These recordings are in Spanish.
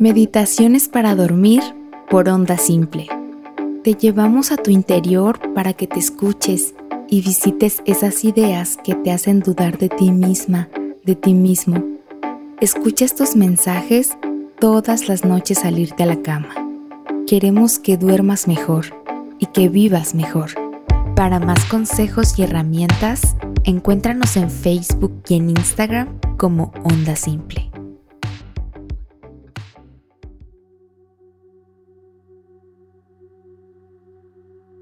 Meditaciones para dormir por onda simple. Te llevamos a tu interior para que te escuches y visites esas ideas que te hacen dudar de ti misma, de ti mismo. Escucha estos mensajes todas las noches al irte a la cama. Queremos que duermas mejor y que vivas mejor. Para más consejos y herramientas, encuéntranos en Facebook y en Instagram como Onda Simple.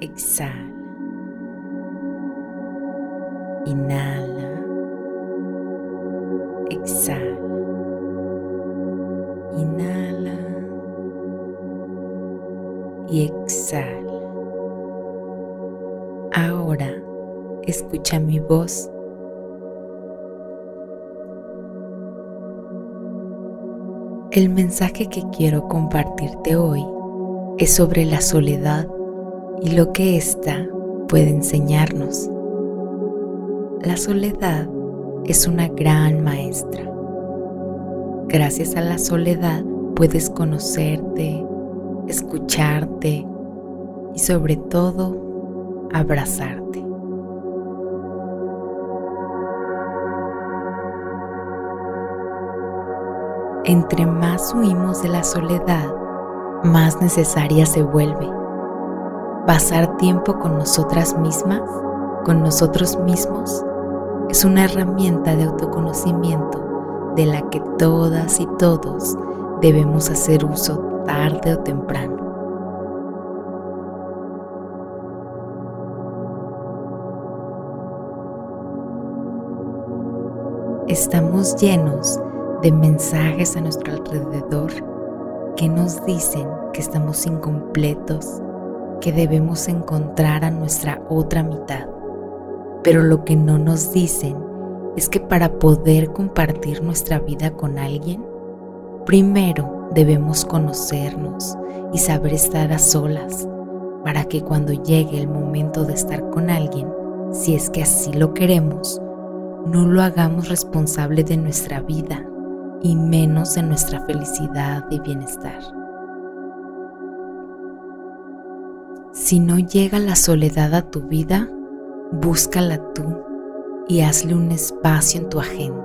Exhala. Inhala. Exhala. Inhala. Y exhala. Ahora escucha mi voz. El mensaje que quiero compartirte hoy es sobre la soledad y lo que ésta puede enseñarnos. La soledad es una gran maestra. Gracias a la soledad puedes conocerte, escucharte y sobre todo abrazarte. Entre más huimos de la soledad, más necesaria se vuelve pasar tiempo con nosotras mismas, con nosotros mismos, es una herramienta de autoconocimiento de la que todas y todos debemos hacer uso tarde o temprano. Estamos llenos de mensajes a nuestro alrededor que nos dicen que estamos incompletos, que debemos encontrar a nuestra otra mitad. Pero lo que no nos dicen es que para poder compartir nuestra vida con alguien, primero debemos conocernos y saber estar a solas para que cuando llegue el momento de estar con alguien, si es que así lo queremos, no lo hagamos responsable de nuestra vida y menos de nuestra felicidad y bienestar. Si no llega la soledad a tu vida, búscala tú y hazle un espacio en tu agenda.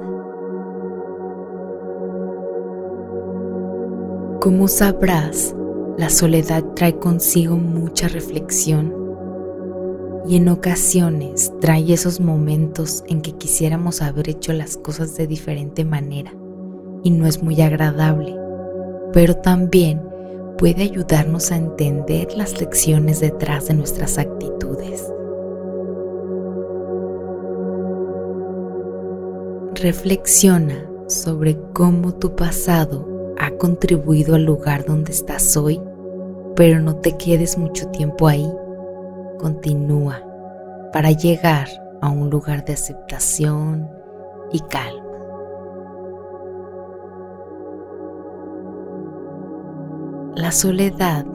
Como sabrás, la soledad trae consigo mucha reflexión y en ocasiones trae esos momentos en que quisiéramos haber hecho las cosas de diferente manera y no es muy agradable, pero también puede ayudarnos a entender las lecciones detrás de nuestras actitudes. Reflexiona sobre cómo tu pasado ha contribuido al lugar donde estás hoy, pero no te quedes mucho tiempo ahí. Continúa para llegar a un lugar de aceptación y calma. La soledad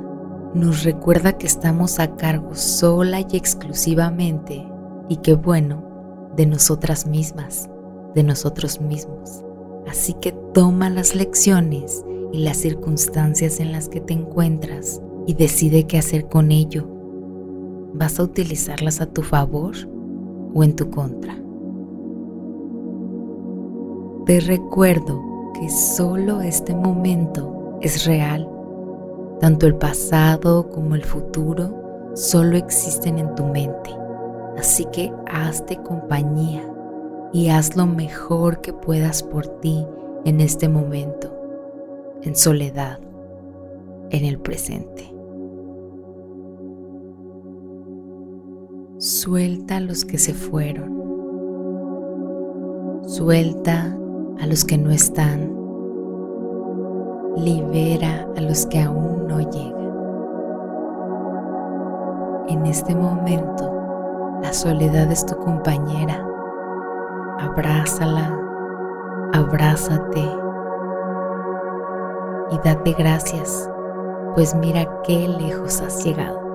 nos recuerda que estamos a cargo sola y exclusivamente y que bueno, de nosotras mismas, de nosotros mismos. Así que toma las lecciones y las circunstancias en las que te encuentras y decide qué hacer con ello. ¿Vas a utilizarlas a tu favor o en tu contra? Te recuerdo que solo este momento es real tanto el pasado como el futuro solo existen en tu mente. Así que hazte compañía y haz lo mejor que puedas por ti en este momento, en soledad, en el presente. Suelta a los que se fueron. Suelta a los que no están libera a los que aún no llegan. En este momento, la soledad es tu compañera. Abrázala, abrázate y date gracias, pues mira qué lejos has llegado.